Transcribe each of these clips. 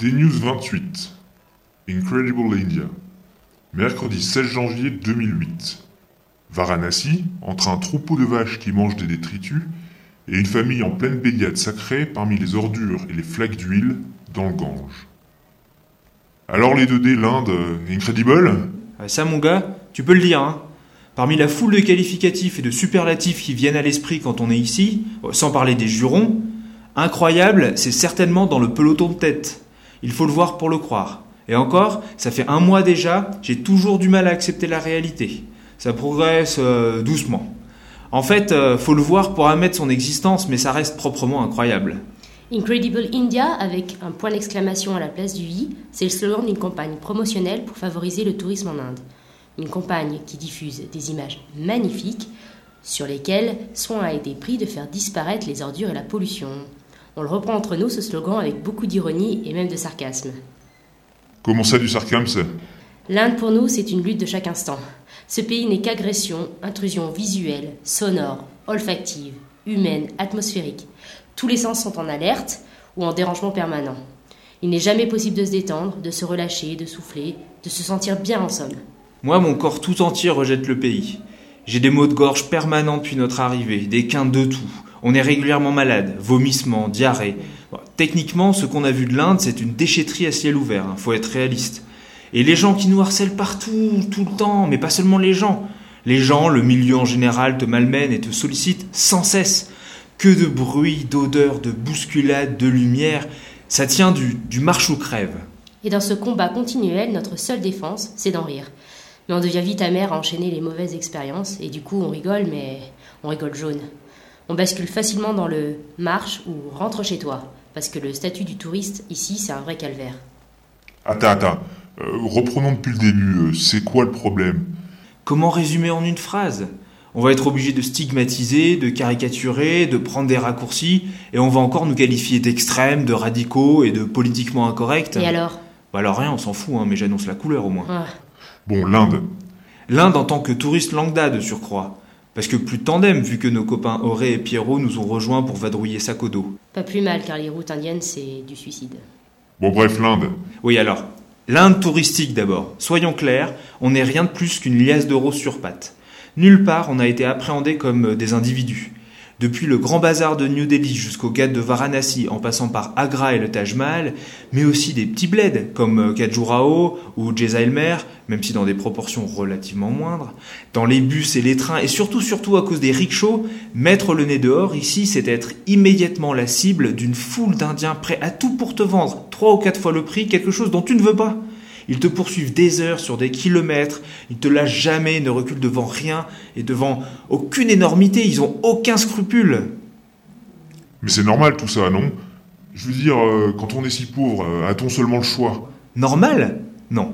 D-News 28. Incredible India. Mercredi 16 janvier 2008. Varanasi, entre un troupeau de vaches qui mangent des détritus et une famille en pleine baignade sacrée parmi les ordures et les flaques d'huile dans le Gange. Alors les 2D, l'Inde, Incredible? Ah, Ça, mon gars, tu peux le dire, hein. Parmi la foule de qualificatifs et de superlatifs qui viennent à l'esprit quand on est ici, euh, sans parler des jurons, incroyable, c'est certainement dans le peloton de tête. Il faut le voir pour le croire. Et encore, ça fait un mois déjà, j'ai toujours du mal à accepter la réalité. Ça progresse euh, doucement. En fait, euh, faut le voir pour admettre son existence, mais ça reste proprement incroyable. Incredible India, avec un point d'exclamation à la place du i, c'est le slogan d'une campagne promotionnelle pour favoriser le tourisme en Inde. Une campagne qui diffuse des images magnifiques sur lesquelles soin a été pris de faire disparaître les ordures et la pollution. On le reprend entre nous, ce slogan, avec beaucoup d'ironie et même de sarcasme. Comment ça du sarcasme L'Inde pour nous, c'est une lutte de chaque instant. Ce pays n'est qu'agression, intrusion visuelle, sonore, olfactive, humaine, atmosphérique. Tous les sens sont en alerte ou en dérangement permanent. Il n'est jamais possible de se détendre, de se relâcher, de souffler, de se sentir bien en somme. Moi, mon corps tout entier rejette le pays. J'ai des maux de gorge permanents depuis notre arrivée, des quintes de tout. On est régulièrement malade, vomissements, diarrhée. Techniquement, ce qu'on a vu de l'Inde, c'est une déchetterie à ciel ouvert, hein, faut être réaliste. Et les gens qui nous harcèlent partout, tout le temps, mais pas seulement les gens. Les gens, le milieu en général te malmène et te sollicite sans cesse. Que de bruit, d'odeur, de bousculade, de lumière. Ça tient du, du marche ou crève. Et dans ce combat continuel, notre seule défense, c'est d'en rire. Mais on devient vite amer à enchaîner les mauvaises expériences, et du coup on rigole, mais on rigole jaune. On bascule facilement dans le marche ou rentre chez toi, parce que le statut du touriste ici, c'est un vrai calvaire. Attends, attends. Euh, reprenons depuis le début. euh, C'est quoi le problème? Comment résumer en une phrase? On va être obligé de stigmatiser, de caricaturer, de prendre des raccourcis, et on va encore nous qualifier d'extrêmes, de radicaux et de politiquement incorrects. Et alors? Bah alors rien, on s'en fout, hein, mais j'annonce la couleur au moins. Ah, Bon, l'Inde. L'Inde en tant que touriste lambda de surcroît. Parce que plus de tandem, vu que nos copains Auré et Pierrot nous ont rejoints pour vadrouiller dos. Pas plus mal, car les routes indiennes, c'est du suicide. Bon, bref, l'Inde. Oui alors, l'Inde touristique d'abord. Soyons clairs, on n'est rien de plus qu'une liasse d'euros sur pattes. Nulle part on a été appréhendé comme des individus. Depuis le grand bazar de New Delhi jusqu'au Ghat de Varanasi, en passant par Agra et le Taj Mahal, mais aussi des petits bleds comme Khajuraho ou Jaisalmer, même si dans des proportions relativement moindres. Dans les bus et les trains, et surtout surtout à cause des rickshaws, mettre le nez dehors ici, c'est être immédiatement la cible d'une foule d'Indiens prêts à tout pour te vendre, trois ou quatre fois le prix, quelque chose dont tu ne veux pas. Ils te poursuivent des heures sur des kilomètres, ils te lâchent jamais, ne reculent devant rien et devant aucune énormité, ils ont aucun scrupule. Mais c'est normal tout ça, non? Je veux dire, euh, quand on est si pauvre, euh, a-t-on seulement le choix? Normal? Non.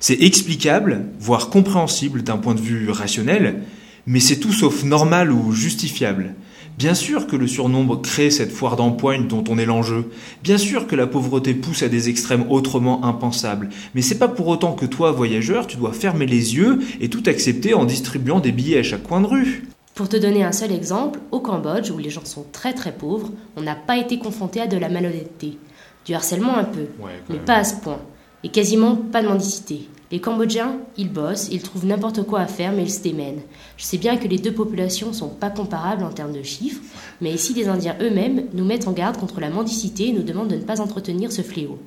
C'est explicable, voire compréhensible d'un point de vue rationnel, mais c'est tout sauf normal ou justifiable. Bien sûr que le surnombre crée cette foire d'empoigne dont on est l'enjeu. Bien sûr que la pauvreté pousse à des extrêmes autrement impensables. Mais c'est pas pour autant que toi, voyageur, tu dois fermer les yeux et tout accepter en distribuant des billets à chaque coin de rue. Pour te donner un seul exemple, au Cambodge, où les gens sont très très pauvres, on n'a pas été confronté à de la malhonnêteté. Du harcèlement un peu, mais pas à ce point. Et quasiment pas de mendicité. Les Cambodgiens, ils bossent, ils trouvent n'importe quoi à faire, mais ils se démènent. Je sais bien que les deux populations sont pas comparables en termes de chiffres, mais ici les Indiens eux-mêmes nous mettent en garde contre la mendicité et nous demandent de ne pas entretenir ce fléau.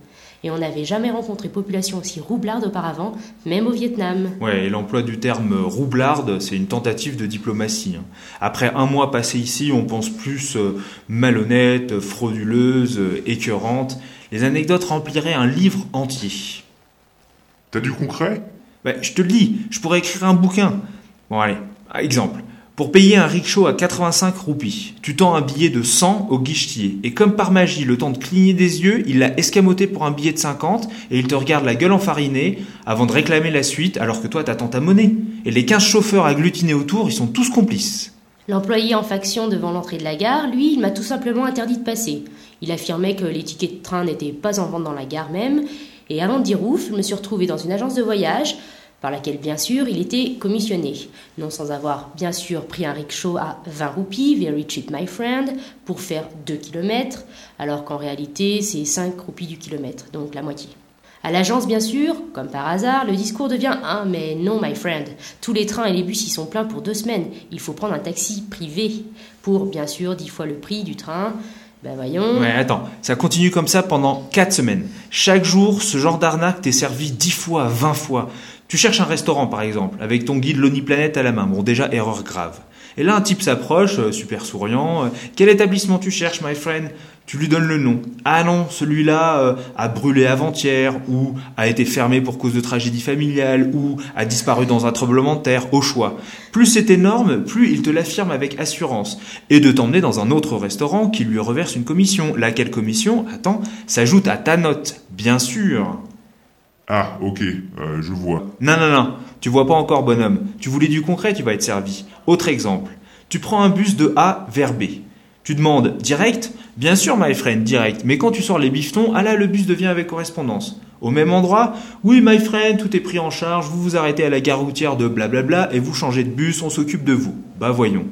Et on n'avait jamais rencontré population aussi roublarde auparavant, même au Vietnam. Ouais, et l'emploi du terme roublarde, c'est une tentative de diplomatie. hein. Après un mois passé ici, on pense plus euh, malhonnête, frauduleuse, euh, écœurante. Les anecdotes rempliraient un livre entier. T'as du concret? Bah, je te le dis, je pourrais écrire un bouquin. Bon, allez, exemple. Pour payer un rickshaw à 85 roupies, tu tends un billet de 100 au guichetier. Et comme par magie, le temps de cligner des yeux, il l'a escamoté pour un billet de 50 et il te regarde la gueule enfarinée avant de réclamer la suite alors que toi t'attends ta monnaie. Et les 15 chauffeurs agglutinés autour, ils sont tous complices. L'employé en faction devant l'entrée de la gare, lui, il m'a tout simplement interdit de passer. Il affirmait que les tickets de train n'étaient pas en vente dans la gare même, et avant de dire ouf, je me suis retrouvée dans une agence de voyage, par laquelle bien sûr il était commissionné, non sans avoir bien sûr pris un rickshaw à 20 roupies, very cheap my friend, pour faire 2 km, alors qu'en réalité c'est 5 roupies du kilomètre, donc la moitié. À l'agence, bien sûr, comme par hasard, le discours devient un mais non, my friend. Tous les trains et les bus y sont pleins pour deux semaines. Il faut prendre un taxi privé pour, bien sûr, dix fois le prix du train. Ben voyons. Ouais, attends, ça continue comme ça pendant 4 semaines. Chaque jour, ce genre d'arnaque t'est servi 10 fois, 20 fois. Tu cherches un restaurant par exemple, avec ton guide Lonely Planet à la main. Bon, déjà, erreur grave. Et là, un type s'approche, euh, super souriant. Euh, Quel établissement tu cherches, my friend? Tu lui donnes le nom. Ah non, celui-là euh, a brûlé avant-hier, ou a été fermé pour cause de tragédie familiale, ou a disparu dans un tremblement de terre, au choix. Plus c'est énorme, plus il te l'affirme avec assurance. Et de t'emmener dans un autre restaurant qui lui reverse une commission. Laquelle commission, attends, s'ajoute à ta note, bien sûr. Ah, ok, je vois. Non, non, non. Tu vois pas encore, bonhomme. Tu voulais du concret, tu vas être servi. Autre exemple. Tu prends un bus de A vers B. Tu demandes direct Bien sûr, my friend, direct. Mais quand tu sors les bifetons, ah là, le bus devient avec correspondance. Au même endroit Oui, my friend, tout est pris en charge, vous vous arrêtez à la gare routière de blablabla et vous changez de bus, on s'occupe de vous. Bah voyons.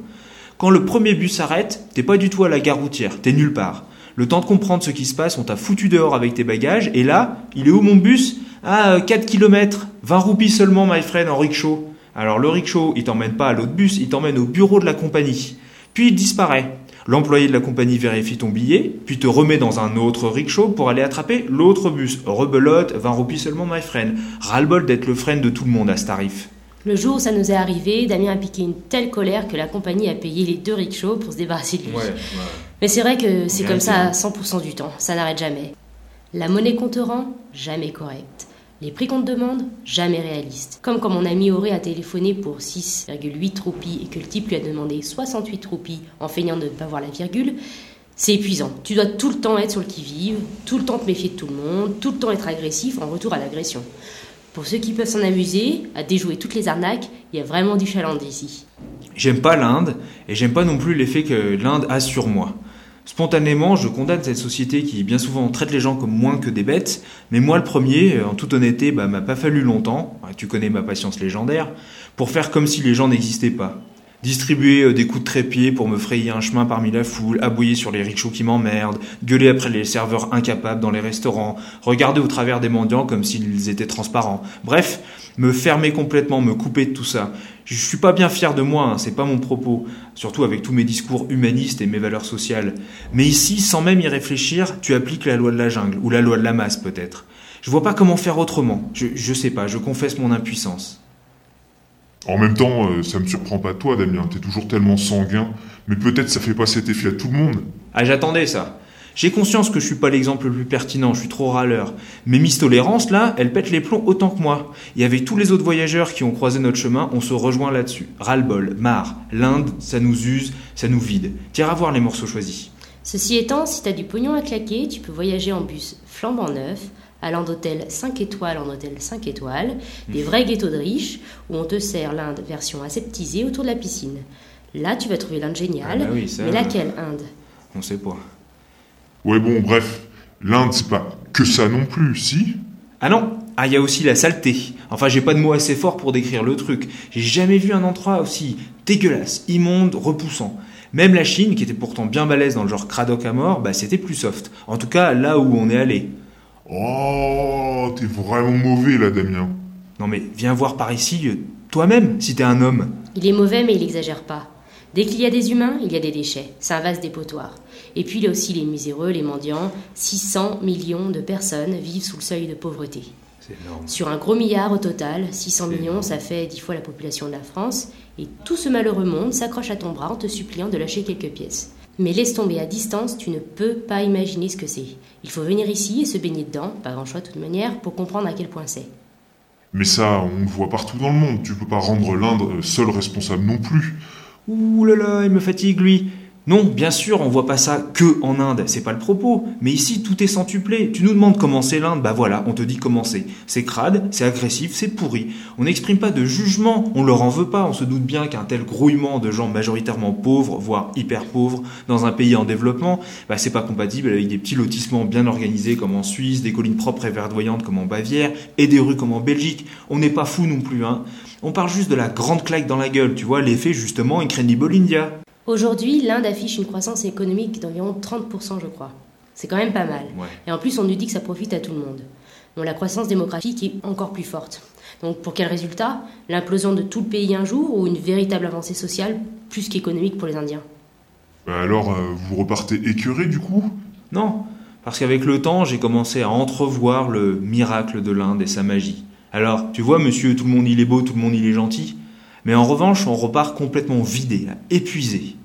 Quand le premier bus s'arrête, t'es pas du tout à la gare routière, t'es nulle part. Le temps de comprendre ce qui se passe, on t'a foutu dehors avec tes bagages, et là, il est où mon bus? Ah, 4 km, 20 roupies seulement, my friend, en rickshaw. Alors le rickshaw, il t'emmène pas à l'autre bus, il t'emmène au bureau de la compagnie. Puis il disparaît. L'employé de la compagnie vérifie ton billet, puis te remet dans un autre rickshaw pour aller attraper l'autre bus. Rebelote, 20 roupies seulement, my friend. Ras-le-bol d'être le friend de tout le monde à ce tarif. Le jour où ça nous est arrivé, Damien a piqué une telle colère que la compagnie a payé les deux rickshaws pour se débarrasser de lui. Mais c'est vrai que c'est comme ça 100% du temps, ça n'arrête jamais. La monnaie qu'on te rend, jamais correcte. Les prix qu'on te demande, jamais réalistes. Comme quand mon ami Auré a téléphoné pour 6,8 roupies et que le type lui a demandé 68 roupies en feignant de ne pas voir la virgule, c'est épuisant. Tu dois tout le temps être sur le qui-vive, tout le temps te méfier de tout le monde, tout le temps être agressif en retour à l'agression. Pour ceux qui peuvent s'en amuser, à déjouer toutes les arnaques, il y a vraiment du challenge ici. J'aime pas l'Inde, et j'aime pas non plus l'effet que l'Inde a sur moi. Spontanément, je condamne cette société qui bien souvent traite les gens comme moins que des bêtes, mais moi le premier, en toute honnêteté, bah, m'a pas fallu longtemps, tu connais ma patience légendaire, pour faire comme si les gens n'existaient pas. Distribuer euh, des coups de trépied pour me frayer un chemin parmi la foule, aboyer sur les rickshaws qui m'emmerdent, gueuler après les serveurs incapables dans les restaurants, regarder au travers des mendiants comme s'ils étaient transparents. Bref, me fermer complètement, me couper de tout ça. Je suis pas bien fier de moi, hein, c'est pas mon propos, surtout avec tous mes discours humanistes et mes valeurs sociales. Mais ici, sans même y réfléchir, tu appliques la loi de la jungle, ou la loi de la masse peut-être. Je vois pas comment faire autrement. Je, je sais pas, je confesse mon impuissance. En même temps, euh, ça me surprend pas toi, Damien, t'es toujours tellement sanguin, mais peut-être ça fait pas cet effet à tout le monde. Ah, j'attendais ça. J'ai conscience que je suis pas l'exemple le plus pertinent, je suis trop râleur. Mais Miss Tolérance, là, elle pète les plombs autant que moi. Et avec tous les autres voyageurs qui ont croisé notre chemin, on se rejoint là-dessus. Ras-le-bol, marre. L'Inde, ça nous use, ça nous vide. Tire à voir les morceaux choisis. Ceci étant, si t'as du pognon à claquer, tu peux voyager en bus flambant neuf, allant d'hôtel 5 étoiles en hôtel 5 étoiles, des vrais ghettos de riches, où on te sert l'Inde version aseptisée autour de la piscine. Là, tu vas trouver l'Inde géniale, ah bah mais laquelle Inde? On sait pas. Ouais, bon, bref, l'Inde, c'est pas que ça non plus, si? Ah non Ah, il y a aussi la saleté. Enfin, j'ai pas de mots assez forts pour décrire le truc. J'ai jamais vu un endroit aussi dégueulasse, immonde, repoussant. Même la Chine, qui était pourtant bien balèze dans le genre cradoc à mort, bah c'était plus soft. En tout cas, là où on est allé. Oh, t'es vraiment mauvais là, Damien. Non mais viens voir par ici, euh, toi-même, si t'es un homme. Il est mauvais, mais il exagère pas. Dès qu'il y a des humains, il y a des déchets. C'est un vaste dépotoir. Et puis il y a aussi les miséreux, les mendiants. 600 millions de personnes vivent sous le seuil de pauvreté. Sur un gros milliard au total, 600 millions, ça fait dix fois la population de la France. Et tout ce malheureux monde s'accroche à ton bras en te suppliant de lâcher quelques pièces. Mais laisse tomber à distance, tu ne peux pas imaginer ce que c'est. Il faut venir ici et se baigner dedans, pas grand choix de toute manière, pour comprendre à quel point c'est. Mais ça, on le voit partout dans le monde. Tu peux pas rendre l'Inde seul responsable non plus. Ouh là là, il me fatigue lui. Non, bien sûr, on voit pas ça que en Inde, c'est pas le propos. Mais ici, tout est centuplé. Tu nous demandes comment c'est l'Inde, bah voilà, on te dit comment c'est. C'est crade, c'est agressif, c'est pourri. On n'exprime pas de jugement, on leur en veut pas. On se doute bien qu'un tel grouillement de gens majoritairement pauvres, voire hyper pauvres, dans un pays en développement, bah c'est pas compatible avec des petits lotissements bien organisés comme en Suisse, des collines propres et verdoyantes comme en Bavière, et des rues comme en Belgique. On n'est pas fou non plus, hein. On parle juste de la grande claque dans la gueule, tu vois, l'effet justement Incredible India. Aujourd'hui, l'Inde affiche une croissance économique d'environ 30%, je crois. C'est quand même pas mal. Et en plus, on nous dit que ça profite à tout le monde. Bon, la croissance démographique est encore plus forte. Donc, pour quel résultat? L'implosion de tout le pays un jour ou une véritable avancée sociale plus qu'économique pour les Indiens? Bah Alors, euh, vous repartez écœuré du coup? Non, parce qu'avec le temps, j'ai commencé à entrevoir le miracle de l'Inde et sa magie. Alors, tu vois, monsieur, tout le monde il est beau, tout le monde il est gentil. Mais en revanche, on repart complètement vidé, épuisé.